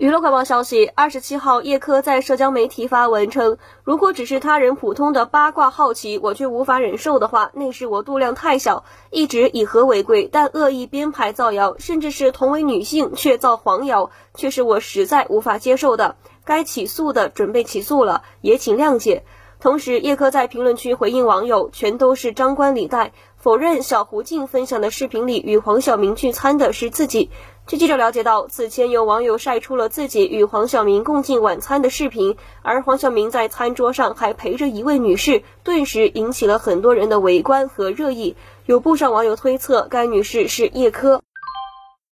娱乐快报消息：二十七号，叶柯在社交媒体发文称，如果只是他人普通的八卦好奇，我却无法忍受的话，那是我度量太小，一直以和为贵。但恶意编排造谣，甚至是同为女性却造黄谣，却是我实在无法接受的。该起诉的准备起诉了，也请谅解。同时，叶柯在评论区回应网友，全都是张冠李戴，否认小胡静分享的视频里与黄晓明聚餐的是自己。据记者了解到，此前有网友晒出了自己与黄晓明共进晚餐的视频，而黄晓明在餐桌上还陪着一位女士，顿时引起了很多人的围观和热议。有不少网友推测，该女士是叶珂。